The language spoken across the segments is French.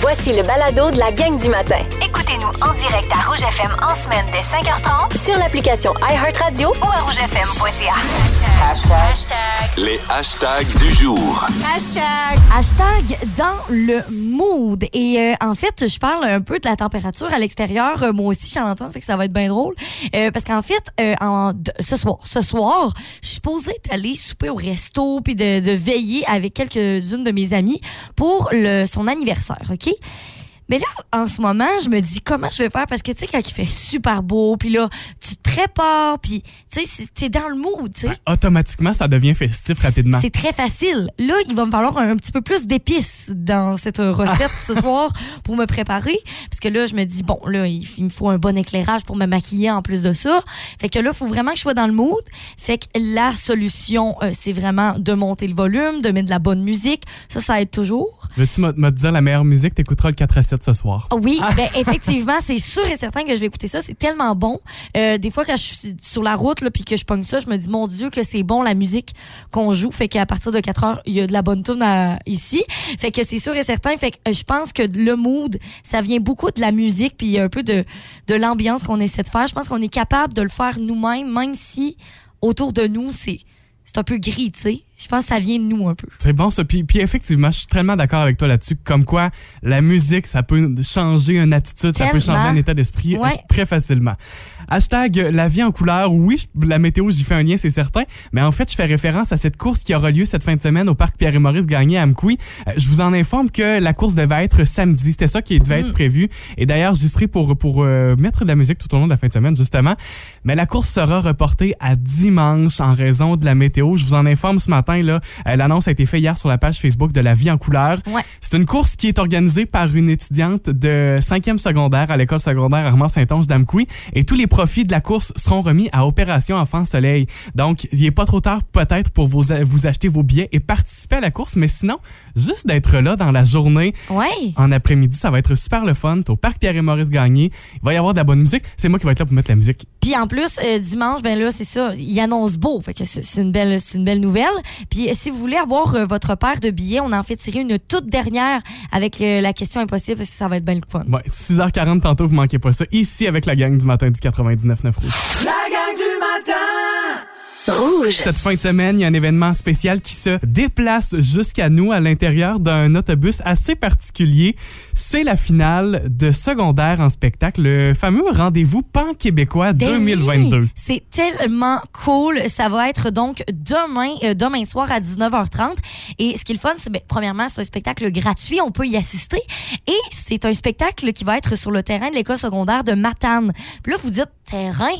Voici le balado de la gang du matin. Écoutez-nous en direct à Rouge FM en semaine dès 5h30 Sur l'application iHeartRadio ou à rougefm.ca. Les hashtags du jour. Hashtag dans le mood. Et euh, en fait, je parle un peu de la température à l'extérieur. Euh, moi aussi, Charles-Antoine, fait que ça va être bien drôle. Euh, parce qu'en fait, euh, en- ce soir, ce soir, je suis supposée d'aller souper au resto puis de, de veiller avec quelques-unes de mes amies pour le, son anniversaire, OK? Mais là, en ce moment, je me dis comment je vais faire? Parce que tu sais quand il fait super beau, puis là tu te prépares, puis tu sais t'es dans le mood, tu sais. Automatiquement, ça devient festif rapidement. C'est très facile. Là, il va me falloir un, petit peu plus d'épices dans cette recette ce soir pour me préparer. Parce que là, je me dis, bon, là, il, il me faut un bon éclairage pour me maquiller en plus de ça. Fait que là, il faut vraiment que je sois dans le mood. Fait que la solution, euh, c'est vraiment de monter le volume, de mettre de la bonne musique. Ça, ça aide toujours. Veux-tu me me dire la meilleure musique? T'écouteras le 4 à 7 ce soir. Ah Oui, ben, effectivement, c'est sûr et certain que je vais écouter ça. C'est tellement bon. Euh, des fois, quand je suis sur la route là, puis que je pogne ça, je me dis, mon Dieu, que c'est bon la musique qu'on joue. Fait qu'à partir de 4 heures, il y a de la bonne tune ici. Fait que c'est sûr et certain. Fait que euh, je pense que le mood, ça vient beaucoup de la musique puis un peu de, de l'ambiance qu'on essaie de faire. Je pense qu'on est capable de le faire nous-mêmes, même si autour de nous, c'est c'est un peu gris, tu sais. Je pense que ça vient de nous un peu. C'est bon ça. Puis, puis effectivement, je suis tellement d'accord avec toi là-dessus. Comme quoi, la musique, ça peut changer une attitude, ça peut changer un état d'esprit Ouais. euh, très facilement. Hashtag euh, la vie en couleur. Oui, la météo, j'y fais un lien, c'est certain. Mais en fait, je fais référence à cette course qui aura lieu cette fin de semaine au parc Pierre et Maurice Gagné à Amqui. Euh, Je vous en informe que la course devait être samedi. C'était ça qui devait être prévu. Et d'ailleurs, j'y serai pour, pour euh, mettre de la musique tout au long de la fin de semaine, justement. Mais la course sera reportée à dimanche en raison de la météo. Je vous en informe ce matin. Là. Euh, L'annonce a été faite hier sur la page Facebook de La Vie en couleur. Ouais. C'est une course qui est organisée par une étudiante de 5e secondaire à l'école secondaire Armand Saint-Onge d'Amqui. Et tous les profits de la course seront remis à Opération Enfant Soleil. Donc, il n'est pas trop tard peut-être pour vous, vous acheter vos billets et participer à la course. Mais sinon, juste d'être là dans la journée, Ouais. en après-midi, ça va être super le fun. T'es au parc Pierre et Maurice Gagné. Il va y avoir de la bonne musique. C'est moi qui vais être là pour mettre la musique. Puis en plus, euh, dimanche, ben là, c'est ça, il annonce beau. Fait que c'est une belle, une belle nouvelle. Puis si vous voulez avoir euh, votre paire de billets, on en fait tirer une toute dernière avec euh, la question impossible parce que ça va être bien le fun. Ouais, 6h40 tantôt, vous manquez pas ça. Ici, avec la gang du matin du 99.9 Rouge. Rouge. Cette fin de semaine, il y a un événement spécial qui se déplace jusqu'à nous à l'intérieur d'un autobus assez particulier. C'est la finale de secondaire en spectacle, le fameux rendez-vous pan-québécois Ben 2022. oui, C'est tellement cool. Ça va être donc demain, euh, demain soir à 19h30. Et ce qui est le fun, c'est, ben, premièrement, c'est un spectacle gratuit. On peut y assister. Et c'est un spectacle qui va être sur le terrain de l'école secondaire de Matane. Puis là, vous dites, terrain?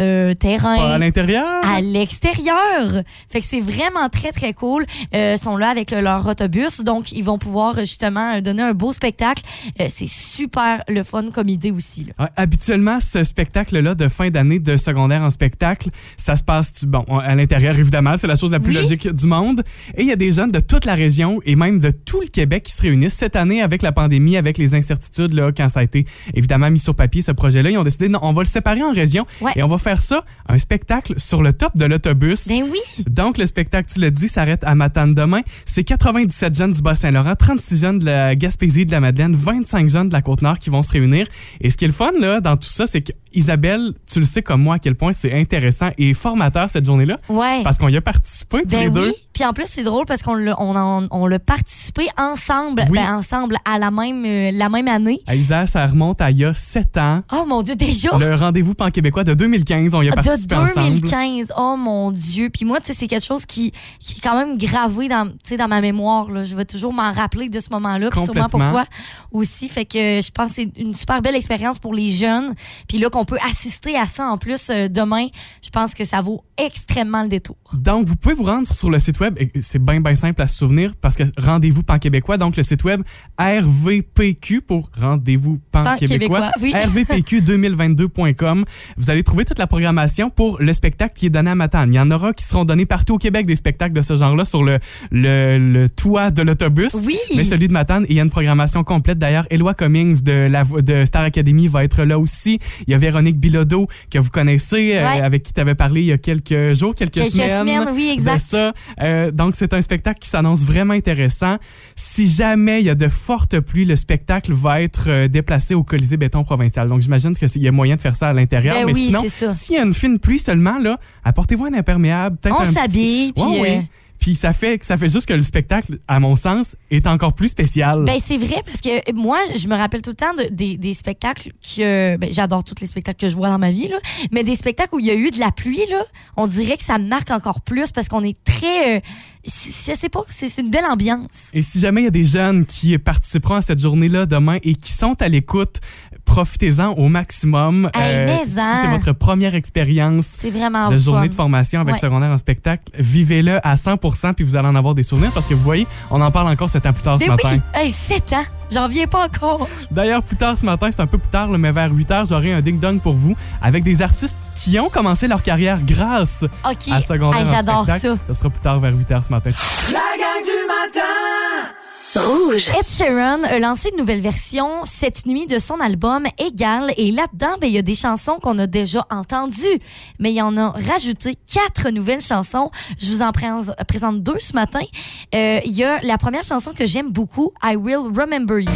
Euh, terrain. Pas à l'intérieur? à l'extérieur. Fait que c'est vraiment très, très cool. Euh, ils sont là avec le- leur autobus, donc ils vont pouvoir justement euh, donner un beau spectacle. Euh, c'est super le fun comme idée aussi. là. Ouais, habituellement, ce spectacle-là de fin d'année de secondaire en spectacle, ça se passe bon, à l'intérieur, évidemment, c'est la chose la plus Oui. logique du monde. Et il y a des jeunes de toute la région et même de tout le Québec qui se réunissent cette année avec la pandémie, avec les incertitudes, là, quand ça a été évidemment mis sur papier, ce projet-là. Ils ont décidé, non, on va le séparer en régions Ouais. et on va faire ça, un spectacle sur le top de l'autobus. Ben oui! Donc, le spectacle, tu l'as dit, s'arrête à Matane demain. C'est 97 jeunes du Bas-Saint-Laurent, 36 jeunes de la Gaspésie, de la Madeleine, 25 jeunes de la Côte-Nord qui vont se réunir. Et ce qui est le fun, là, dans tout ça, c'est que Isabelle, tu le sais comme moi à quel point c'est intéressant et formateur cette journée-là. Ouais. Parce qu'on y a participé tous les Ben deux. oui. Puis en plus, c'est drôle parce qu'on l'a on, on participé ensemble, Oui. ben, ensemble à la même, euh, la même année. À Isa, ça remonte à il y a 7 ans. Oh mon Dieu, déjà! Le rendez-vous pan-québécois de 2015, on y a de participé ensemble. 2015. Oh mon Dieu. Puis moi, tu sais, c'est quelque chose qui, qui est quand même gravé dans, dans ma mémoire. Là. Je vais toujours m'en rappeler de ce moment-là. Puis sûrement pour toi aussi. Fait que je pense que c'est une super belle expérience pour les jeunes. Puis là, qu'on peut assister à ça en plus euh, demain, je pense que ça vaut extrêmement le détour. Donc, vous pouvez vous rendre sur le site web. C'est bien, bien simple à se souvenir parce que rendez-vous pan-québécois. Donc, le site web RVPQ pour rendez-vous pan-québécois. Pan-québécois, oui. RVPQ2022.com. Vous allez trouver toute la la programmation pour le spectacle qui est donné à Matane. Il y en aura qui seront donnés partout au Québec, des spectacles de ce genre-là, sur le, le, le toit de l'autobus. Oui. Mais celui de Matane, il y a une programmation complète. D'ailleurs, Eloi Cummings de, la, de Star Academy va être là aussi. Il y a Véronique Bilodeau, que vous connaissez, euh, avec qui tu avais parlé il y a quelques jours, quelques, Quelques semaines, oui, exact. de ça. Euh, donc, c'est un spectacle qui s'annonce vraiment intéressant. Si jamais il y a de fortes pluies, le spectacle va être euh, déplacé au Colisée Béton Provincial. Donc, j'imagine qu'il y a moyen de faire ça à l'intérieur. Ben mais oui, sinon, ça. s'il y a une fine pluie seulement, là, apportez-vous un imperméable. peut-être On un petit- s'habille, puis, Ouais, euh, oui. Puis ça fait, ça fait juste que le spectacle, à mon sens, est encore plus spécial. Ben c'est vrai parce que moi je me rappelle tout le temps de- des, des spectacles que ben, j'adore tous les spectacles que je vois dans ma vie là, mais des spectacles où il y a eu de la pluie là, on dirait que ça marque encore plus parce qu'on est très euh, je sais pas, c'est une belle ambiance. Et si jamais il y a des jeunes qui participeront à cette journée-là demain et qui sont à l'écoute, profitez-en au maximum. Hey, mais si c'est votre première expérience C'est vraiment de fun. journée de formation avec Ouais. secondaire en spectacle, vivez-le à 100% puis vous allez en avoir des souvenirs parce que vous voyez, on en parle encore sept ans plus tard ce Mais matin. hey, 7 ans, j'en viens pas encore. D'ailleurs, plus tard ce matin, c'est un peu plus tard, là, mais vers 8 heures, j'aurai un ding-dong pour vous avec des artistes qui ont commencé leur carrière grâce OK, à secondaire Hey, j'adore ça. spectacle. Ça sera plus tard vers 8 heures ce matin. Rouge. Ed Sheeran a lancé une nouvelle version cette nuit de son album Égal et là-dedans, ben, il y a des chansons qu'on a déjà entendues, mais il y en a rajouté quatre nouvelles chansons. Je vous en pré- présente deux ce matin. Euh, Il y a la première chanson que j'aime beaucoup, I Will Remember You.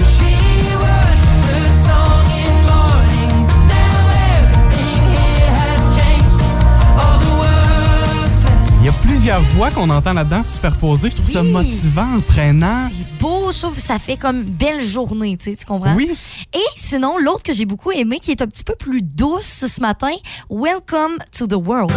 Il y a plusieurs voix qu'on entend là-dedans superposées. Je trouve ça motivant, entraînant. C'est beau, je trouve que ça fait comme belle journée, tu sais, tu comprends? Oui. Et sinon, l'autre que j'ai beaucoup aimé, qui est un petit peu plus douce ce matin, Welcome to the World.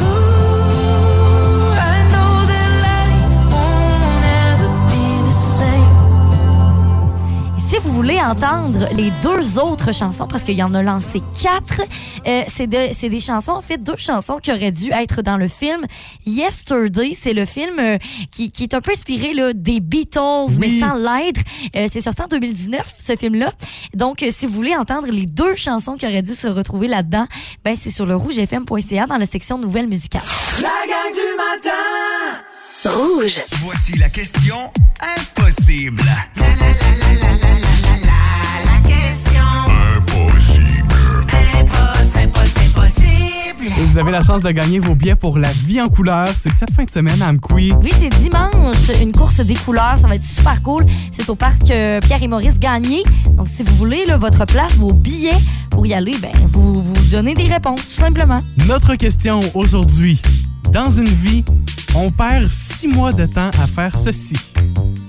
Si vous voulez entendre les deux autres chansons, parce qu'il y en a lancé quatre, euh, c'est de- c'est des chansons, en fait, deux chansons qui auraient dû être dans le film Yesterday. C'est le film euh, qui, qui est un peu inspiré là, des Beatles, mais sans l'être. Euh, c'est sorti en 2019, ce film-là. Donc, euh, si vous voulez entendre les deux chansons qui auraient dû se retrouver là-dedans, ben, c'est sur le rougefm.ca dans la section nouvelles musicales. Rouge. Voici la question impossible. Et vous avez la chance de gagner vos billets pour la vie en couleur. C'est cette fin de semaine à Amqui. Oui, c'est dimanche, une course des couleurs. Ça va être super cool. C'est au parc euh, Pierre et Maurice Gagné. Donc, si vous voulez là, votre place, vos billets pour y aller, ben, vous, vous donnez des réponses, tout simplement. Notre question aujourd'hui. Dans une vie, on perd six mois de temps à faire ceci.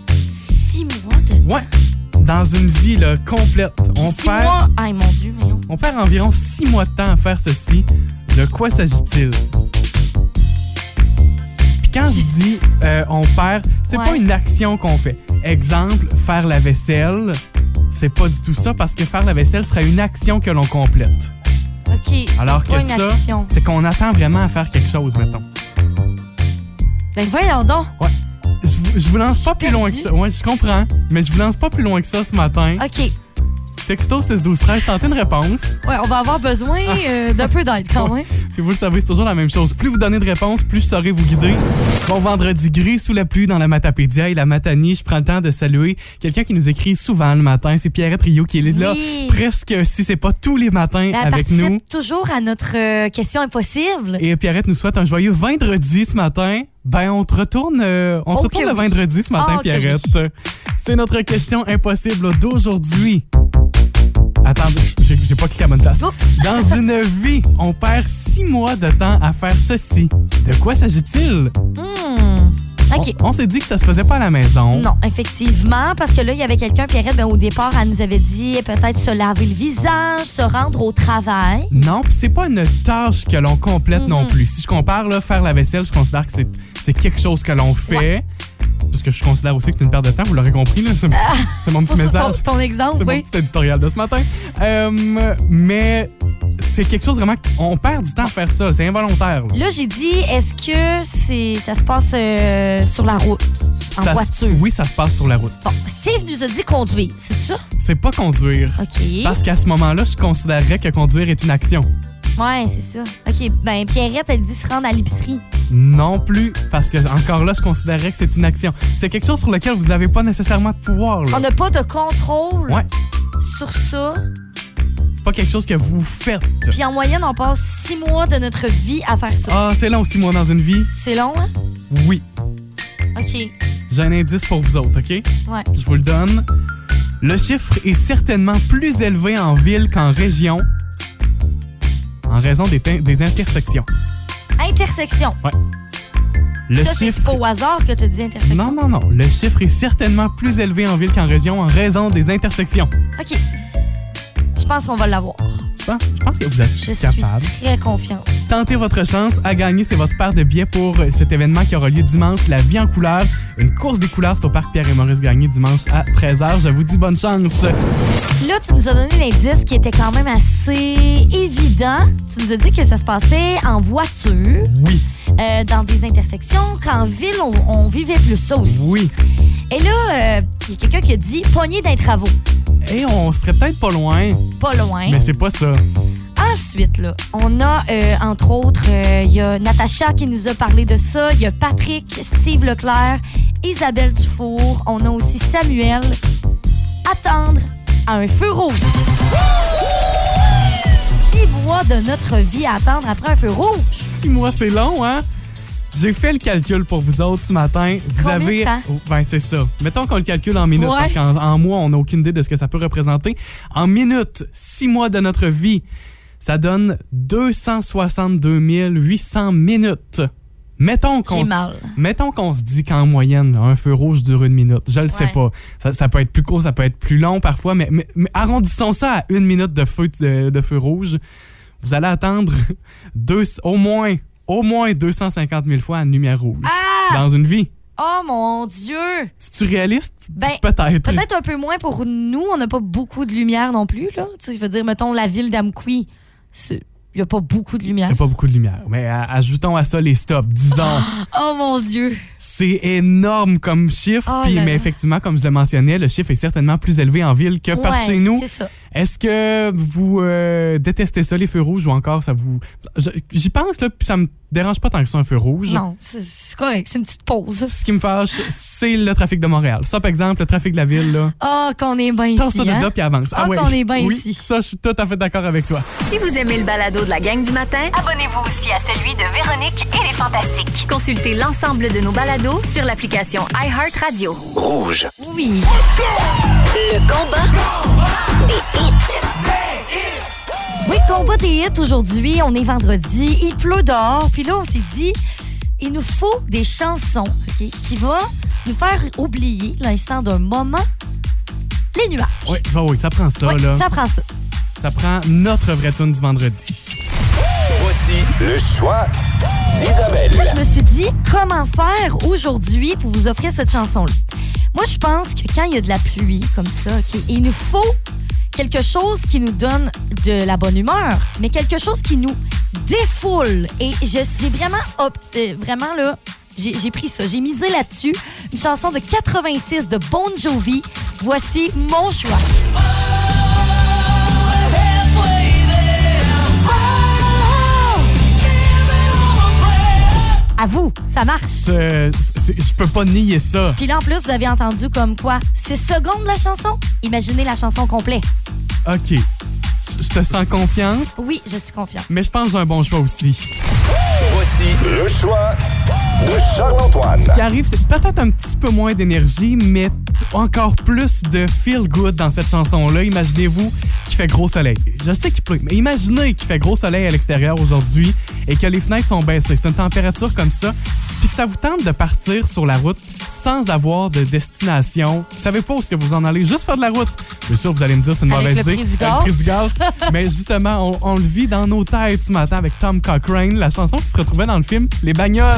Six mois de Ouais. Dans une vie là, complète, on Six perd, mois. Ay, mon Dieu, mais on- on perd environ six mois de temps à faire ceci. De quoi s'agit-il? Puis quand je dis euh, on perd, c'est Ouais. pas une action qu'on fait. Exemple, faire la vaisselle, c'est pas du tout ça parce que faire la vaisselle serait une action que l'on complète. OK. Alors pas que une ça, action. c'est qu'on attend vraiment à faire quelque chose, mettons. Ben, voyons donc. Je, vous- je vous lance Je pas plus loin que perdue. ça. Ouais, je comprends. Mais je vous lance pas plus loin que ça ce matin. OK. Texto 6 12 13 tentez une réponse. Ouais, on va avoir besoin euh, d'un peu d'aide quand même. Puis vous le savez, c'est toujours la même chose. Plus vous donnez de réponses, plus je saurai vous guider. Bon vendredi gris sous la pluie dans la Matapédia et la Matanie. Je prends le temps de saluer quelqu'un qui nous écrit souvent le matin. C'est Pierrette Rio qui est là presque, si c'est pas tous les matins Elle avec nous. toujours à notre euh, question impossible. Et Pierrette nous souhaite un joyeux vendredi ce matin. Ben, on te retourne, euh, on te Oh retourne le vendredi ce matin, Oh Pierrette. C'est notre question impossible d'aujourd'hui. Attends, j'ai pas cliqué à bonne place. Oups. Dans une vie, on perd six mois de temps à faire ceci. De quoi s'agit-il? Hmm. OK. On, on s'est dit que ça se faisait pas à la maison. Non, effectivement, parce que là, il y avait quelqu'un, Pierrette, ben, au départ, elle nous avait dit peut-être se laver le visage, se rendre au travail. Non, puis c'est pas une tâche que l'on complète non Mhm. plus. Si je compare là, faire la vaisselle, je considère que c'est c'est quelque chose que l'on fait. Parce que je considère aussi que c'est une perte de temps, vous l'aurez compris. là. C'est c'est mon petit Pour message. ton, ton exemple, C'est mon oui. petit éditorial de ce matin. Euh, mais c'est quelque chose vraiment. On perd du temps à faire ça. C'est involontaire. là. Là, j'ai dit, est-ce que c'est ça se passe euh, sur la route, en Ça voiture? oui, ça se passe sur la route. Bon, Steve nous a dit conduire, c'est ça? C'est pas conduire. OK. Parce qu'à ce moment-là, je considérerais que conduire est une action. Ouais, c'est ça. OK, ben Pierrette, elle dit se rendre à l'épicerie. Non plus, parce que encore là, je considérais que c'est une action. C'est quelque chose sur lequel vous n'avez pas nécessairement de pouvoir. là. On n'a pas de contrôle Ouais, sur ça. c'est pas quelque chose que vous faites. Puis en moyenne, on passe six mois de notre vie à faire ça. Ah, c'est long, six mois dans une vie. C'est long, hein? Oui. OK. J'ai un indice pour vous autres, OK? Ouais. Je vous le donne. Le chiffre est certainement plus élevé en ville qu'en région en raison des, des intersections. Intersection. Le ça, c'est chiffre... pas au hasard que tu dis intersection? Non, non, non. Le chiffre est certainement plus élevé en ville qu'en région en raison des intersections. OK. Je pense qu'on va l'avoir. Je pense, je pense que vous êtes Je capable. suis très confiante. Tentez votre chance à gagner, c'est votre paire de billets pour euh, cet événement qui aura lieu dimanche, La Vie en couleur. Une course des couleurs, c'est au parc Pierre et Maurice Gagné dimanche à 13h. Je vous dis bonne chance. Là, tu nous as donné l'indice qui était quand même assez évident. Tu nous as dit que ça se passait en voiture, Oui, euh, dans des intersections, qu'en ville, on, on vivait plus ça aussi. oui. Et là, euh, il y a quelqu'un qui a dit poignée d'un travaux. Et on serait peut-être pas loin, Pas loin. mais c'est pas ça. Ensuite, là, on a, euh, entre autres, euh, il y a Natacha qui nous a parlé de ça. Il y a Patrick, Steve Leclerc, Isabelle Dufour. On a aussi Samuel. Attendre à un feu rouge. Six mois de notre vie à attendre après un feu rouge. Six mois, c'est long, hein? J'ai fait le calcul pour vous autres ce matin. Vous Combien avez. de temps? Oh, ben, c'est ça. Mettons qu'on le calcule en minutes, Ouais. parce qu'en en mois, on n'a aucune idée de ce que ça peut représenter. En minutes, six mois de notre vie, ça donne 262 800 minutes. Mettons qu'on. Mettons qu'on se dit qu'en moyenne, un feu rouge dure une minute. Je le sais pas. Ça, ça peut être plus court, ça peut être plus long parfois, mais, mais- mais arrondissons ça à une minute de feu, de, de feu rouge. Vous allez attendre deux, au moins, au moins 250 000 fois une lumière rouge Ah! dans une vie. Oh mon Dieu! C'est-tu réaliste? Ben, Peut-être. Peut-être un peu moins pour nous. On n'a pas beaucoup de lumière non plus. Là. Je veux dire, mettons, la ville d'Amqui, il n'y a pas beaucoup de Il lumière. n'y a pas beaucoup de lumière. Mais a- ajoutons à ça les stops. Disons, Oh mon Dieu! c'est énorme comme chiffre. Oh puis, mais effectivement, comme je le mentionnais, le chiffre est certainement plus élevé en ville que par Ouais, chez nous. C'est ça. Est-ce que vous euh, détestez ça, les feux rouges, ou encore ça vous. Je- J'y pense, là, puis ça me dérange pas tant que ça, un feu rouge. Non, c'est- correct. C'est une petite pause. Ce qui me fâche, c'est le trafic de Montréal. Ça, par exemple, le trafic de la ville, là. Ah, qu'on est bien ici. de Hein? là, puis avance. Ah, qu'on est bien oui, ici. Ça, je suis tout à fait d'accord avec toi. Si vous aimez le balado de la gang du matin, abonnez-vous aussi à celui de Véronique et les Fantastiques. Consultez l'ensemble de nos balados sur l'application iHeartRadio. Rouge. Oui. Le combat. Oui, combat des hits aujourd'hui. On est vendredi. Il pleut dehors. Puis là, on s'est dit, il nous faut des chansons ok, qui vont nous faire oublier l'instant d'un moment les nuages. Oui, bah oui, ça prend ça, Oui, là. ça prend ça. Ça prend notre vraie tune du vendredi. Voici le choix d'Isabelle. Moi, je me suis dit, comment faire aujourd'hui pour vous offrir cette chanson-là? Moi, je pense que quand il y a de la pluie comme ça, ok, il nous faut quelque chose qui nous donne de la bonne humeur, mais quelque chose qui nous défoule. Et j'ai vraiment, opt- euh, vraiment là, j'ai pris ça, j'ai misé là-dessus. Une chanson de 86 de Bon Jovi. Voici mon choix. À vous, ça marche. Je, c'est- je peux pas nier ça. Puis là, en plus, vous avez entendu comme quoi? 6 secondes la chanson? Imaginez la chanson complète. OK. Je je te sens confiante, Oui, je suis confiante. mais je pense que j'ai un bon choix aussi. Voici le choix de Charles-Antoine. Ce qui arrive, c'est peut-être un petit peu moins d'énergie, mais encore plus de feel good dans cette chanson-là. Imaginez-vous qu'il fait gros soleil. Je sais qu'il pleut, mais imaginez qu'il fait gros soleil à l'extérieur aujourd'hui et que les fenêtres sont baissées. C'est une température comme ça, puis que ça vous tente de partir sur la route sans avoir de destination. Vous savez pas où est-ce que vous en allez, juste faire de la route. Bien sûr, vous allez me dire c'est une Avec mauvaise le idée. prix du Avec le prix du gaz. mais justement, on, on le vit dans nos têtes ce matin avec Tom Cochrane, la chanson qui se retrouvait dans le film Les Bagnoles.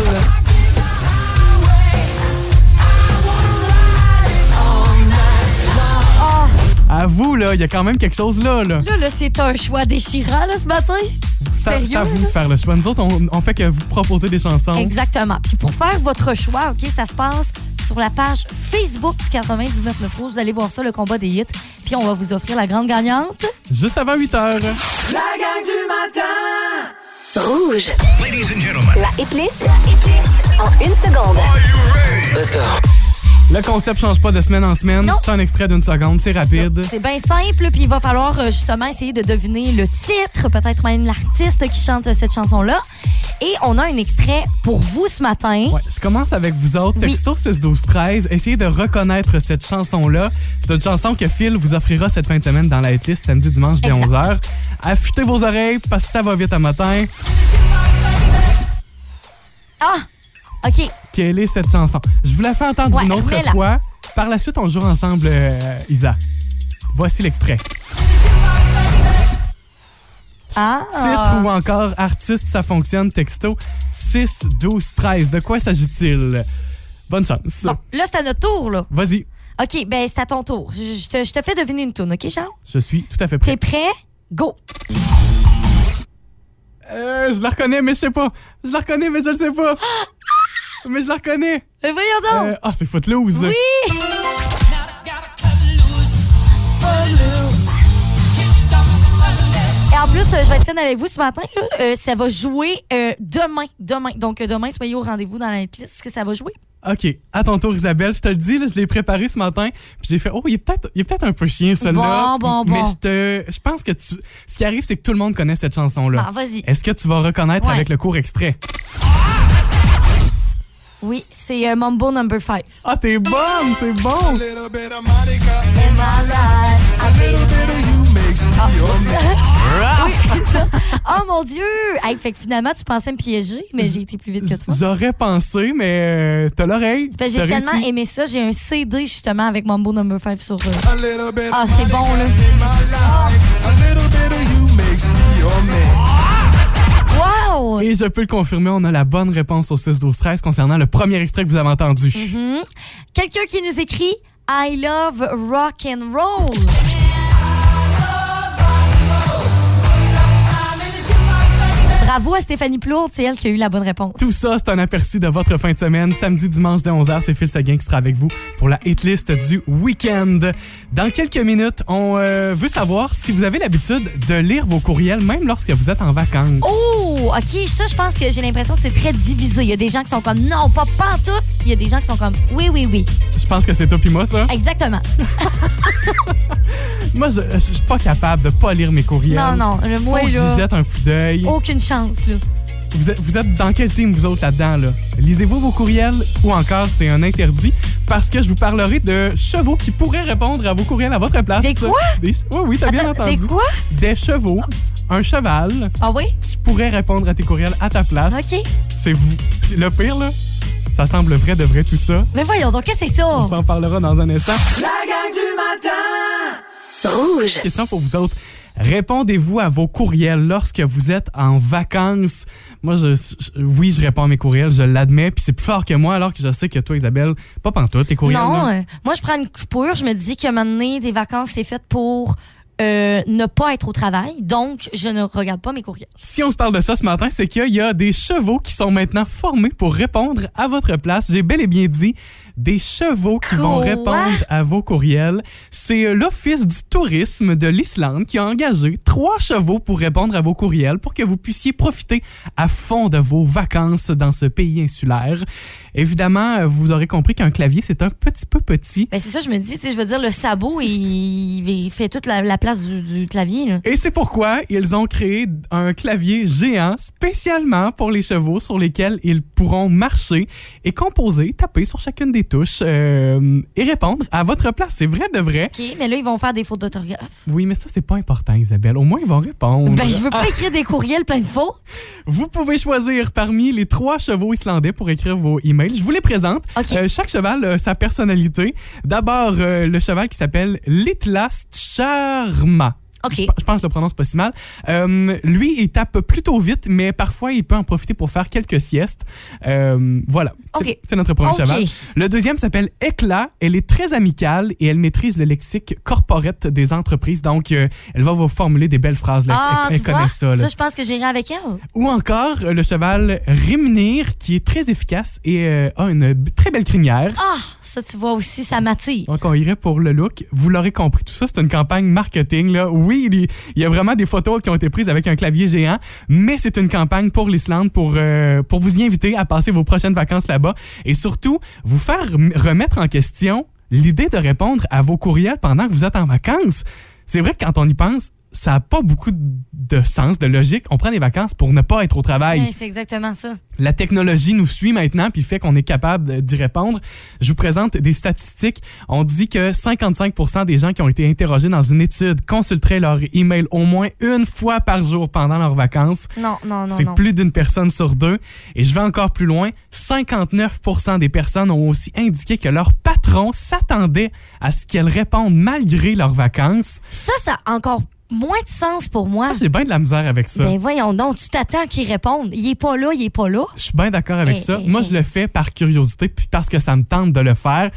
À vous, là, il y a quand même quelque chose là. là. Là, là, c'est un choix déchirant, là, ce matin. C'est à- vous de faire le choix. Nous autres, on, on fait que vous proposez des chansons. Exactement. Puis pour faire votre choix, OK, ça se passe sur la page Facebook du 99 Rouge. Vous allez voir ça, le combat des hits. Puis on va vous offrir la grande gagnante. Juste avant 8 heures. La gang du matin. Rouge. Ladies and gentlemen. La hitlist en une seconde. Let's go. Le concept change pas de semaine en semaine. C'est un extrait d'une seconde, c'est rapide. C'est bien simple, puis il va falloir euh, justement essayer de deviner le titre, peut-être même l'artiste qui chante euh, cette chanson-là. Et on a un extrait pour vous ce matin. Ouais, je commence avec vous autres. Oui. Texto 6 12 13. Essayez de reconnaître cette chanson-là. C'est une chanson que Phil vous offrira cette fin de semaine dans la hitlist samedi, dimanche dès Exact. 11h. Affûtez vos oreilles parce que ça va vite à matin. Ah! OK. Quelle est cette chanson? Je vous la fais entendre Ouais, une autre remets-la. fois. Par la suite, on joue ensemble, euh, Isa. Voici l'extrait. Ah! Titre ou encore artiste, ça fonctionne. Texto 6 12 13. De quoi s'agit-il? Bonne chance. Bon, là, c'est à notre tour, là. Vas-y. OK, ben c'est à ton tour. Je, je te, je te fais deviner une tourne, OK, Charles? Je suis tout à fait prêt. T'es prêt? Go! Euh, je la reconnais, mais je sais pas. Je la reconnais, mais je le sais pas. Mais je la reconnais. Euh, voyons donc! Euh, ah, c'est Footloose. Oui! Et en plus, euh, je vais être fun avec vous ce matin. là. Euh, ça va jouer euh, demain. Demain. Donc, euh, demain, soyez au rendez-vous dans la hitlist. Est-ce que ça va jouer? OK, à ton tour, Isabelle. Je te le dis, là, je l'ai préparé ce matin. Puis j'ai fait, oh, il est peut-être peut-être un peu chien, celui-là. Bon, bon, Mais bon. je te, je pense que tu, ce qui arrive, c'est que tout le monde connaît cette chanson-là. Ah, vas-y. Est-ce que tu vas reconnaître Ouais. avec le court extrait? Oui, c'est euh, Mambo Number 5. Ah, t'es bonne, c'est bon. Oui, c'est ça. Oh mon Dieu! Hey, fait que finalement, tu pensais me piéger, mais j'ai été plus vite que toi. J'aurais pensé, mais euh, t'as l'oreille. J'ai T'as tellement réussi. aimé ça. J'ai un CD justement avec Mambo Number 5 sur. euh, Ah, c'est bon, là. Et je peux le confirmer, on a la bonne réponse au 6 12 13 concernant le premier extrait que vous avez entendu. Mhm. Quelqu'un qui nous écrit I love rock and roll. Bravo à Stéphanie Plourde, c'est elle qui a eu la bonne réponse. Tout ça, c'est un aperçu de votre fin de semaine. Samedi, dimanche, dès 11h, c'est Phil Seguin qui sera avec vous pour la hitlist du week-end. Dans quelques minutes, on euh, veut savoir si vous avez l'habitude de lire vos courriels, même lorsque vous êtes en vacances. Oh, OK, ça, je pense que j'ai l'impression que c'est très divisé. Il y a des gens qui sont comme non, pas pantoute. Il y a des gens qui sont comme oui, oui, oui. Je pense que c'est toi pis moi, ça. Exactement. Moi, je, je suis pas capable de pas lire mes courriels. Non, non, le Faut moi, que j'y là, jette un coup d'œil. aucune chance, là. Vous, êtes, vous êtes dans quel team, vous autres, là-dedans? Là? Lisez-vous vos courriels ou encore c'est un interdit parce que je vous parlerai de chevaux qui pourraient répondre à vos courriels à votre place. Des quoi? Des, oui, oui, t'as bien entendu. Des quoi? Des chevaux, un cheval Ah oui? qui pourrait répondre à tes courriels à ta place. OK. C'est vous. C'est le pire, là. Ça semble vrai de vrai tout ça. Mais voyons donc, qu'est-ce que c'est ça? On s'en parlera dans un instant. La gang du matin. Rouge. Question pour vous autres. Répondez-vous à vos courriels lorsque vous êtes en vacances? Moi, je, je- oui, je réponds à mes courriels, je l'admets, puis c'est plus fort que moi, alors que je sais que toi, Isabelle, pas pantoute, tes courriels. Non, euh, moi, je prends une coupure. Je me dis moment donné, des vacances, c'est fait pour euh, ne pas être au travail. Donc, je ne regarde pas mes courriels. Si on se parle de ça ce matin, c'est qu'il y a des chevaux qui sont maintenant formés pour répondre à votre place. J'ai bel et bien dit des chevaux qui vont répondre à vos courriels. C'est euh, l'Office du tourisme de l'Islande qui a engagé trois chevaux pour répondre à vos courriels pour que vous puissiez profiter à fond de vos vacances dans ce pays insulaire. Évidemment, vous aurez compris qu'un clavier, c'est un petit peu petit. Ben, c'est ça, je me dis, je veux dire, le sabot, il, il fait toute la, la place du, du clavier. là. Et c'est pourquoi ils ont créé un clavier géant spécialement pour les chevaux sur lesquels ils pourront marcher et composer, taper sur chacune des touches euh, et répondre à votre place. C'est vrai de vrai. OK, mais là, ils vont faire des fautes d'autographe. Oui, mais ça, c'est pas important, Isabelle. Au moins, ils vont répondre. Ben, je veux pas écrire des courriels plein de fautes. Vous pouvez choisir parmi les trois chevaux islandais pour écrire vos emails. Je vous les présente. OK. Euh, chaque cheval a sa personnalité. D'abord, euh, le cheval qui s'appelle Litlast Charma. OK. Je, je pense que je le prononce pas si mal. Euh, lui, il tape plutôt vite, mais parfois, il peut en profiter pour faire quelques siestes. Euh, voilà. C'est- OK. C'est notre premier OK. cheval. Le deuxième s'appelle Eclat. Elle est très amicale et elle maîtrise le lexique corporate des entreprises. Donc, euh, elle va vous formuler des belles phrases. là. Ah, elle elle tu connaît vois? ça. là. Ça, je pense que j'irai avec elle. Ou encore le cheval Rimnir, qui est très efficace et a une très belle crinière. Ah, ça, tu vois aussi, ça m'attire. Donc, on irait pour le look. Vous l'aurez compris, tout ça, c'est une campagne marketing. Là. Oui, oui, il y- a vraiment des photos qui ont été prises avec un clavier géant, mais c'est une campagne pour l'Islande pour, euh, pour vous y inviter à passer vos prochaines vacances là-bas et surtout vous faire remettre en question l'idée de répondre à vos courriels pendant que vous êtes en vacances. C'est vrai que quand on y pense, ça n'a pas beaucoup de sens, de logique. On prend des vacances pour ne pas être au travail. Ouais, c'est exactement ça. La technologie nous suit maintenant puis fait qu'on est capable d'y répondre. Je vous présente des statistiques. On dit que 55 des gens qui ont été interrogés dans une étude consulteraient leur email au moins une fois par jour pendant leurs vacances. Non, non, non, C'est plus d'une personne sur deux. Et je vais encore plus loin. 59% des personnes ont aussi indiqué que leur patron s'attendait à ce qu'elles répondent malgré leurs vacances. Ça, ça encore moins de sens pour moi. Ça, j'ai bien de la misère avec ça. Ben voyons donc, tu t'attends qu'il réponde. Il est pas là, il est pas là. Je suis bien d'accord avec Eh, ça. eh, Moi, eh. je le fais par curiosité puis parce que ça me tente de le faire.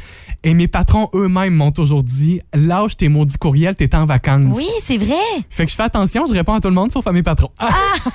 Et mes patrons eux-mêmes m'ont toujours dit lâche tes maudits courriels, t'es en vacances. Oui, c'est vrai. Fait que je fais attention, je réponds à tout le monde sauf à mes patrons. Ah,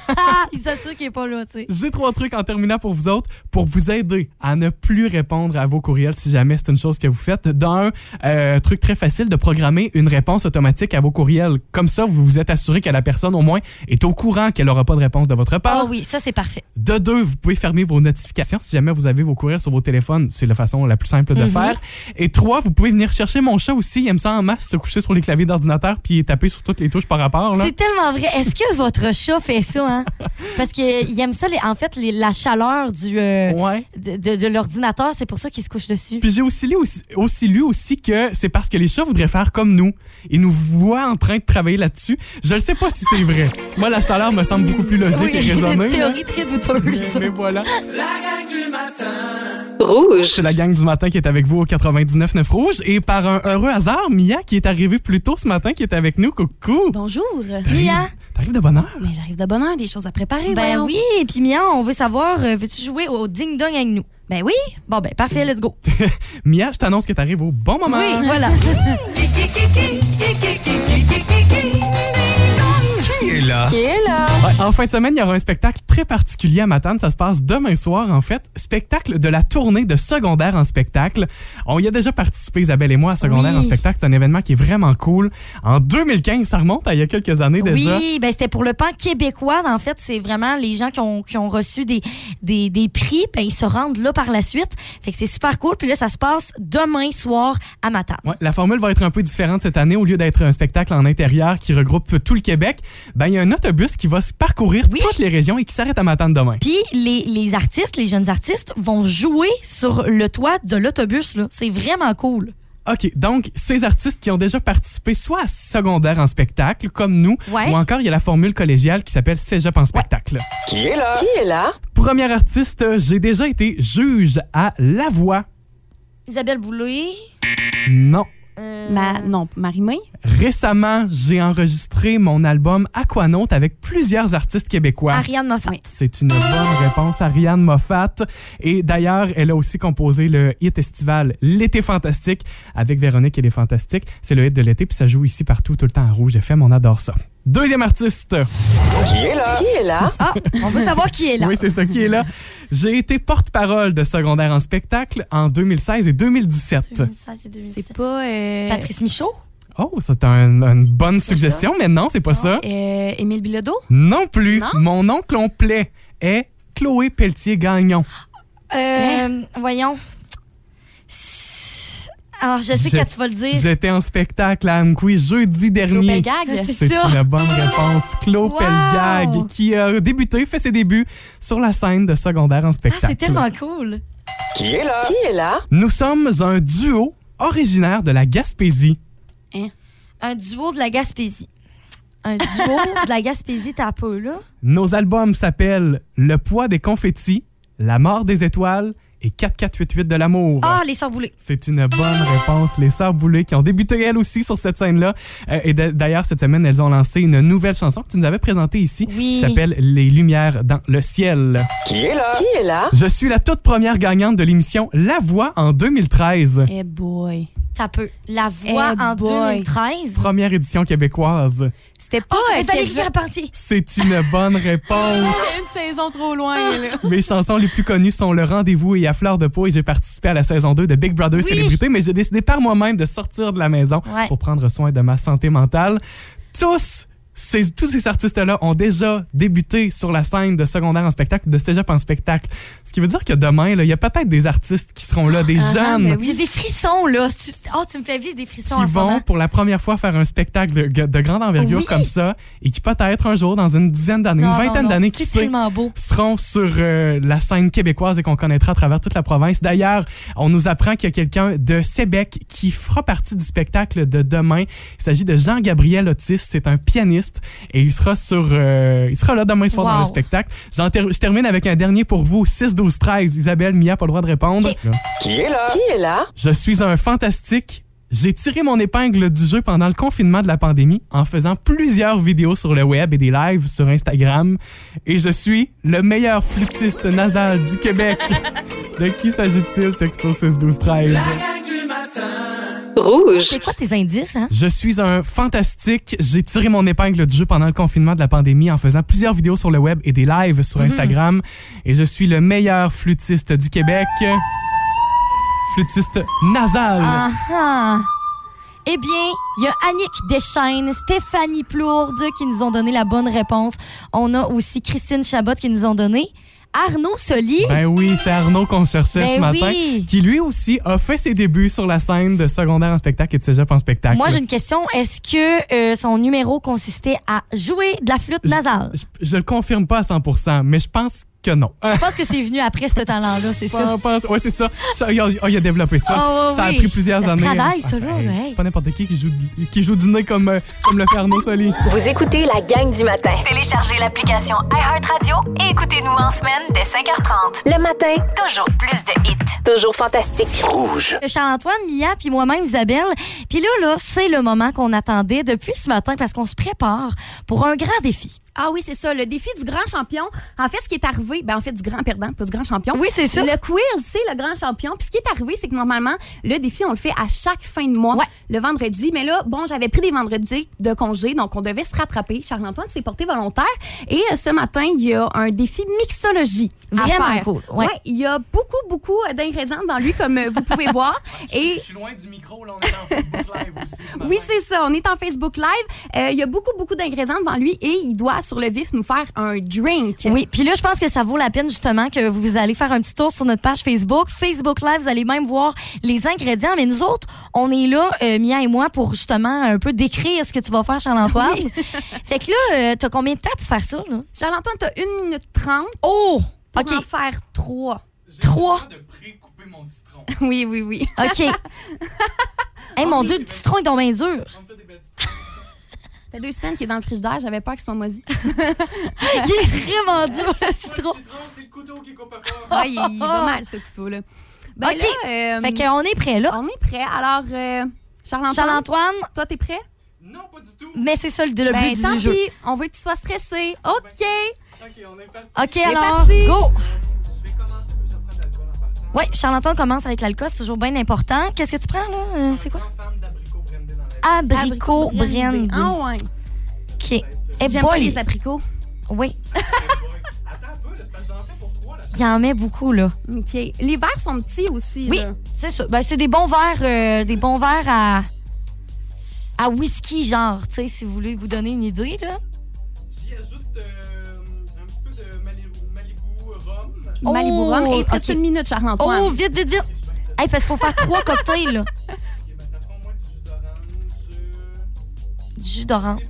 Ah, il s'assure qu'il est pas là, tu sais. J'ai trois trucs en terminant pour vous autres pour vous aider à ne plus répondre à vos courriels si jamais c'est une chose que vous faites. D'un, euh, truc très facile de programmer une réponse automatique à vos courriels. Comme ça, vous vous êtes assuré que la personne au moins est au courant qu'elle n'aura pas de réponse de votre part. Ah oui, ça, c'est parfait. De deux, vous pouvez fermer vos notifications si jamais vous avez vos courriels sur vos téléphones. C'est la façon la plus simple de Mhm. faire. Et trois, vous pouvez venir chercher mon chat aussi. Il aime ça en masse, se coucher sur les claviers d'ordinateur puis taper sur toutes les touches par rapport. C'est tellement vrai. Est-ce que votre chat fait ça, hein? Parce qu'il aime ça, les- en fait, les- la chaleur du, euh, Ouais. de, de- de l'ordinateur, c'est pour ça qu'il se couche dessus. Puis j'ai aussi lu aussi, aussi lu aussi que c'est parce que les chats voudraient faire comme nous. Ils nous voient en train de travailler là-dessus. Je ne sais pas si c'est vrai. Moi, la chaleur me semble beaucoup plus logique Oui, et c'est raisonnée. une là. théorie très douteuse. Mais, mais voilà. Rouge. C'est la gang du matin qui est avec vous au 99.9 Rouge. Et par un heureux hasard, Mia, qui est arrivée plus tôt ce matin, qui est avec nous. Coucou. Bonjour. Mia, T'arrives de bonne heure? Mais j'arrive de bonne heure, des choses à préparer. ben voyons. oui, et puis Mia, on veut savoir, euh, veux-tu jouer au ding-dong avec nous? Ben oui. Bon, ben parfait, let's go. Mia, je t'annonce que t'arrives au bon moment. Oui, voilà. Qui est là? Ouais, en fin de semaine, il y aura un spectacle très particulier à Matane. Ça se passe demain soir, en fait. Spectacle de la tournée de secondaire en spectacle. On y a déjà participé, Isabelle et moi, à secondaire Oui. en spectacle. C'est un événement qui est vraiment cool. En 2015, ça remonte à il y a quelques années déjà. Oui, ben c'était pour le pan québécois. En fait, c'est vraiment les gens qui ont, qui ont reçu des, des, des prix, ben ils se rendent là par la suite. Fait que c'est super cool. Puis là, ça se passe demain soir à Matane. Ouais, la formule va être un peu différente cette année. Au lieu d'être un spectacle en intérieur qui regroupe tout le Québec, ben, il y a un autobus qui va se parcourir Oui. toutes les régions et qui s'arrête à Matane demain. Puis les, les artistes, les jeunes artistes, vont jouer sur le toit de l'autobus. là. C'est vraiment cool. OK, donc ces artistes qui ont déjà participé soit à secondaire en spectacle, comme nous, Ouais. ou encore il y a la formule collégiale qui s'appelle Cégep en spectacle. Qui est là? Qui est là? Premier artiste, j'ai déjà été juge à La Voix. Isabelle Boulay. Non. Euh, Ma, non, Marie-Mé. Récemment, j'ai enregistré mon album Aquanaut avec plusieurs artistes québécois. Ariane Moffat. C'est une bonne réponse, Ariane Moffat. Et d'ailleurs, elle a aussi composé le hit estival L'été fantastique avec Véronique et les Fantastiques. C'est le hit de l'été, puis ça joue ici partout, tout le temps en rouge FM. On adore ça. Deuxième artiste. Qui est là? Qui est là? Ah, on veut savoir qui est là. Oui, c'est ça qui est là. J'ai été porte-parole de secondaire en spectacle en 2016 et 2017. 2016 et 2017. C'est pas. euh, Patrice Michaud? Oh, c'est un- une bonne suggestion, mais non, c'est pas ça. euh, Émile Bilodeau? Non plus. Non? Mon nom complet est Chloé Pelletier-Gagnon. Euh, Voyons. Alors, je sais que tu vas le dire. J'étais en spectacle à Amqui jeudi dernier. Pelgag. C'est une bonne réponse. Wow! Pelgag, qui a débuté, fait ses débuts sur la scène de secondaire en Ah, spectacle. c'est tellement cool. Qui est là? Qui est là? Nous sommes un duo originaire de la Gaspésie. Un duo de la Gaspésie. Un duo de la Gaspésie, t'as peu, là. Nos albums s'appellent Le poids des confettis, La mort des étoiles et 4488 de l'amour. Ah, les sœurs boulées. C'est une bonne réponse. Les Sœurs Boulay qui ont débuté elles aussi sur cette scène-là. Euh, et d'a- d'ailleurs, cette semaine, elles ont lancé une nouvelle chanson que tu nous avais présentée ici. Oui. Qui s'appelle Les Lumières dans le ciel. Qui est là? Qui est là? Je suis la toute première gagnante de l'émission La Voix en 2013. Eh boy. T'as peu. La voix Eh en boy. 2013. Première édition québécoise. C'était pas. Valérie Kevin- Carpentier. C'est une bonne réponse. une saison trop loin, là. Mes chansons les plus connues sont Le Rendez-vous et À Fleur de Peau et j'ai participé à la saison 2 de Big Brother Oui. Célébrité, mais j'ai décidé par moi-même de sortir de la maison Ouais. pour prendre soin de ma santé mentale. tous ces, tous ces artistes-là ont déjà débuté sur la scène de secondaire en spectacle, de cégep en spectacle. Ce qui veut dire que demain, il y a peut-être des artistes qui seront là, des Ah, jeunes oui. J'ai des frissons, là. Oh, tu me fais vivre des frissons en qui ce vont moment. pour la première fois faire un spectacle de, de grande envergure Oui. comme ça et qui peut-être un jour, dans une dizaine d'années, une vingtaine d'années, qui sait, seront sur euh, la scène québécoise et qu'on connaîtra à travers toute la province. D'ailleurs, on nous apprend qu'il y a quelqu'un de Sébec qui fera partie du spectacle de demain. Il s'agit de Jean-Gabriel Otis. C'est un pianiste et il sera sur, euh, il sera là demain soir dans le spectacle. Ter- je termine avec un dernier pour vous. 6, 12, 13. Isabelle, Mia, pas le droit de répondre. Qui est là? Qui est là? Je suis un fantastique. J'ai tiré mon épingle du jeu pendant le confinement de la pandémie en faisant plusieurs vidéos sur le web et des lives sur Instagram. Et je suis le meilleur flûtiste nasal du Québec. De qui s'agit-il, texto 6 12 13? Rouge. C'est quoi tes indices, hein? Je suis un fantastique. J'ai tiré mon épingle du jeu pendant le confinement de la pandémie en faisant plusieurs vidéos sur le web et des lives sur Instagram. Et je suis le meilleur flûtiste du Québec. Flûtiste nasal. Ah ah. Eh bien, il y a Annick Deschaines, Stéphanie Plourde qui nous ont donné la bonne réponse. On a aussi Christine Chabot qui nous ont donné. Arnaud Soli. Ben oui, c'est Arnaud qu'on cherchait Ben ce matin, oui. qui lui aussi a fait ses débuts sur la scène de secondaire en spectacle et de cégep en spectacle. Moi, j'ai une question. Est-ce que euh, son numéro consistait à jouer de la flûte Je- nasale? Je, je le confirme pas à 100%, mais je pense que non. Je pense que c'est venu après ce talent-là, c'est ça. Je pense- ouais, c'est ça. Ça, il, a, il a développé ça. Oh, ça a oui. pris plusieurs Ça années. travaille, Ah, ça, là, ouais. Pas n'importe qui qui joue, qui joue du nez comme, euh, comme le fait Arnaud Soli. Vous écoutez la gang du matin. Téléchargez l'application iHeartRadio et écoutez-nous en semaine dès 5h30. Le matin, toujours plus de hits. Toujours fantastique. Rouge. Charles-Antoine, Mia, puis moi-même, Isabelle. Puis là, là, c'est le moment qu'on attendait depuis ce matin parce qu'on se prépare pour un grand défi. Ah oui, c'est ça, le défi du grand champion. En fait, ce qui est arrivé, ben en fait, du grand perdant, pas du grand champion. Oui, c'est ça. Le quiz, c'est le grand champion. Puis ce qui est arrivé, c'est que normalement, le défi, on le fait à chaque fin de mois, Ouais. le vendredi. Mais là, bon, j'avais pris des vendredis de congé, donc on devait se rattraper. Charles-Antoine s'est porté volontaire. Et euh, ce matin, il y a un défi mixologie. À Vraiment faire. cool, ouais. il y a beaucoup, beaucoup d'ingrédients dans lui, comme euh, vous pouvez voir. Et suis loin du micro, là, on est en Facebook Live aussi. oui, c'est ça. On est en Facebook Live. Euh, il y a beaucoup, beaucoup d'ingrédients devant lui et il doit, sur le vif, nous faire un drink. Oui, puis là, je pense que ça vaut la peine justement que vous allez faire un petit tour sur notre page Facebook. Facebook Live, vous allez même voir les ingrédients. Mais nous autres, on est là, euh, Mia et moi, pour justement un peu décrire ce que tu vas faire, Charles-Antoine. fait que là, euh, t'as combien de temps pour faire ça, là? Charles-Antoine, t'as 1 minute 30 Oh! Pour OK. en faire 3. Trois? de pré-couper mon citron. Oui, oui, oui. OK. hey, mon Dieu, le citron est donc bien dur. Ça fait deux semaines qu'il est dans le frigidaire. J'avais peur qu'il soit moisi. Il est vraiment dur, le citron. c'est le couteau qui coupe pas. Ah, il, il va mal, ce couteau-là. Ben OK. là, euh, Fait qu'on est prêt, là. on est prêt. Alors, euh, Charles-Antoine, Charles-Antoine, toi, t'es prêt? Non, pas du tout. mais c'est ça le, le Ben, but tant du jeu. pis. On veut que tu sois stressé. OK. Ok, on est parti. OK, alors, parti. go! Je vais commencer, puis je vais prendre l'alcool en partant. Oui, Charles-Antoine commence avec l'alcool, c'est toujours bien important. Qu'est-ce que tu prends, là? Euh, c'est quoi? Abricot brandy. Ah ouais. OK. Eh J'aime pas les abricots. Oui, Attends un peu, là, c'est parce que j'en fais pour trois, là. il en met beaucoup, là. OK. Les verres sont petits aussi. Oui, là. c'est ça. Ben, c'est des bons verres, euh, des bons verres à, à whisky, genre, tu sais, si vous voulez vous donner une idée, là. Malibu Rhum. Et il te reste OK. une minute, Charles-Antoine. Oh, vite, vite, vite. Hey, parce qu'il faut faire trois cocktails, là. Ok, ça prend au moins du jus d'orange.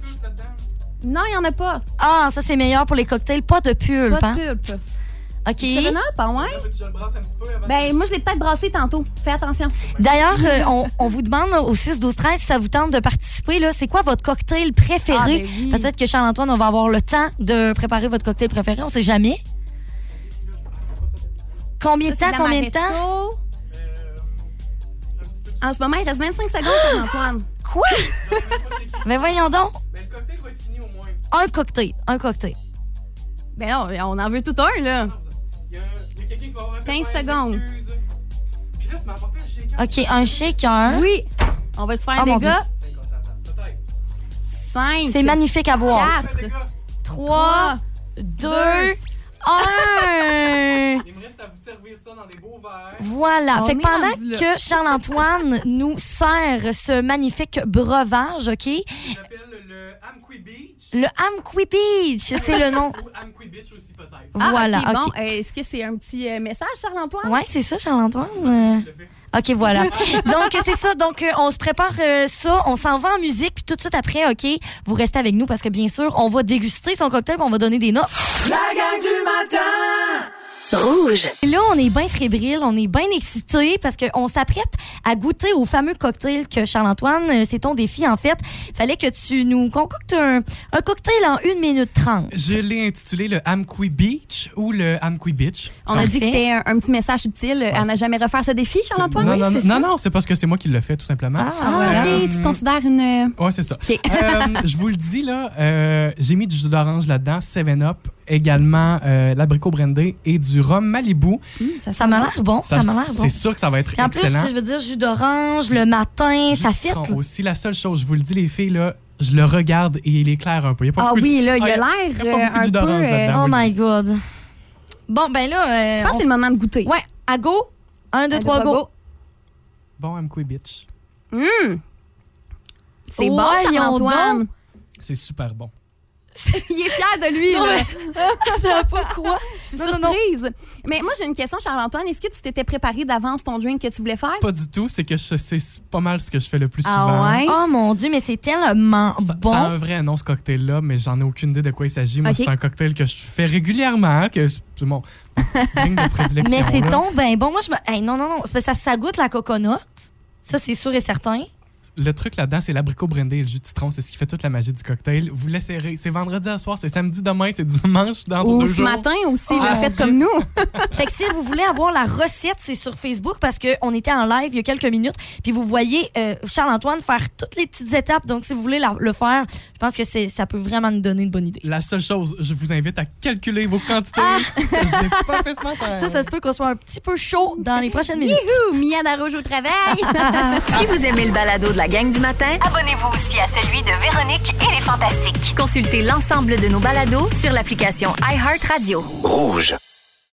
Non, il n'y en a pas. Ah, ça, c'est meilleur pour les cocktails. Pas de pulpe, Pas hein? de pulpe. OK. Seven Up, ah ouais? Ben, moi, je l'ai peut-être brassé tantôt. Fais attention. D'ailleurs, euh, on, on vous demande au 6, 12, 13 si ça vous tente de participer. Là, c'est quoi votre cocktail préféré? Ah, ben oui. Peut-être que Charles-Antoine, on va avoir le temps de préparer votre cocktail préféré. On sait jamais. Combien de temps? Combien de temps? l'amaretto. En ce moment, il reste 25 secondes, Charles-Antoine. Quoi? Mais voyons donc. Ben, le cocktail va être fini au moins. Un cocktail. Un cocktail. Ben non, on en veut tout un, là. Il y a, a quelqu'un qui va avoir un peu 15 faire secondes. Puis là, tu m'as apporté un shaker. OK, un shaker. Oui. On va te faire Oh, t'attends. Peut-être. 5. C'est magnifique à voir. ça. Quatre. Les gars, 3, 2, 1. À vous servir ça dans des beaux verres. Voilà. On fait que pendant que Charles-Antoine nous sert ce magnifique breuvage, OK? Le Amqui Beach. Le Amqui Beach, c'est le nom. Ou Amqui Beach aussi peut-être. Ah, voilà, ok, bon, ok. euh, est-ce que c'est un petit euh, message, Charles-Antoine? Ouais, c'est ça, Charles-Antoine. Euh, OK, voilà. Donc, c'est ça. Donc, euh, on se prépare euh, ça. On s'en va en musique. Puis tout de suite après, OK, vous restez avec nous parce que, bien sûr, on va déguster son cocktail puis on va donner des notes. La gang du matin. Rouge. Et là, on est bien fébrile, on est bien excité parce qu'on s'apprête à goûter au fameux cocktail que Charles-Antoine, euh, c'est ton défi en fait. Fallait que tu nous concoctes un, un cocktail en 1 minute 30. Je l'ai intitulé le Amqui Beach ou le Amqui Beach. On a dit que c'était un, un petit message subtil. À n'a jamais refaire ce défi, Charles-Antoine? non, Oui, non, c'est non, ça. non, c'est parce que c'est moi qui l'ai fait, tout simplement. Ah, Ah. OK, tu te considères une... Ouais, c'est ça. Euh, je vous le dis, là, euh, j'ai mis du jus d'orange là-dedans, 7-Up, également euh, l'abricot brandé et du rhum Malibu. Ça m'a l'air bon, ça, m'a l'air bon. C'est sûr que ça va être Puis en plus, excellent. je veux dire, jus d'orange le matin, Jus ça fit. aussi. La seule chose, je vous le dis, les filles, là, je le regarde et il éclaire un peu. Il y a pas Ah oui, là, il Ah, y a l'air pas euh, un jus peu... d'orange euh. Oh my God. Bon, ben là, euh, Je pense que c'est le moment de goûter. Ouais, à go. 1, 2, Un, deux, 3, trois, go. go. Bon, Amqui Beach. C'est bon, Voyons Charles-Antoine. donc. C'est super bon. Il est fier de lui, là. pas quoi? Je suis Non, non, non. surprise. Mais moi, j'ai une question, Charles-Antoine. Est-ce que tu t'étais préparé d'avance ton drink que tu voulais faire? Pas du tout, c'est que je- c'est pas mal ce que je fais le plus souvent. Ah ouais? Oh mon Dieu, mais c'est tellement Ça, bon. a un vrai nom, ce cocktail-là, mais j'en ai aucune idée de quoi il s'agit. Moi, c'est un cocktail que je fais régulièrement, que c'est mon, mon petit drink de prédilection. Mais c'est ton ben bon. Moi, je me. Hey, non, non, non. C'est ça, ça goûte la coconut. Ça, c'est sûr et certain. Le truc là-dedans, c'est l'abricot brandé et le jus de citron. C'est ce qui fait toute la magie du cocktail. Vous l'essayerez. C'est vendredi à soir, c'est samedi demain, c'est dimanche dans Ou deux ce jours. matin aussi, Oh, le mon fait Dieu. comme nous. Fait que si vous voulez avoir la recette, c'est sur Facebook parce qu'on était en live il y a quelques minutes. Puis vous voyez euh, Charles-Antoine faire toutes les petites étapes. Donc, si vous voulez la- le faire, je pense que ça peut vraiment nous donner une bonne idée. La seule chose, je vous invite à calculer vos quantités. Je l'ai pas fait ce matin. Ah! Ça, ça se peut qu'on soit un petit peu chaud dans les prochaines minutes. Youhou, Mia Darouge au travail. Si vous aimez le balado de gang du matin, abonnez-vous aussi à celui de Véronique et les Fantastiques. Consultez l'ensemble de nos balados sur l'application iHeartRadio. Rouge.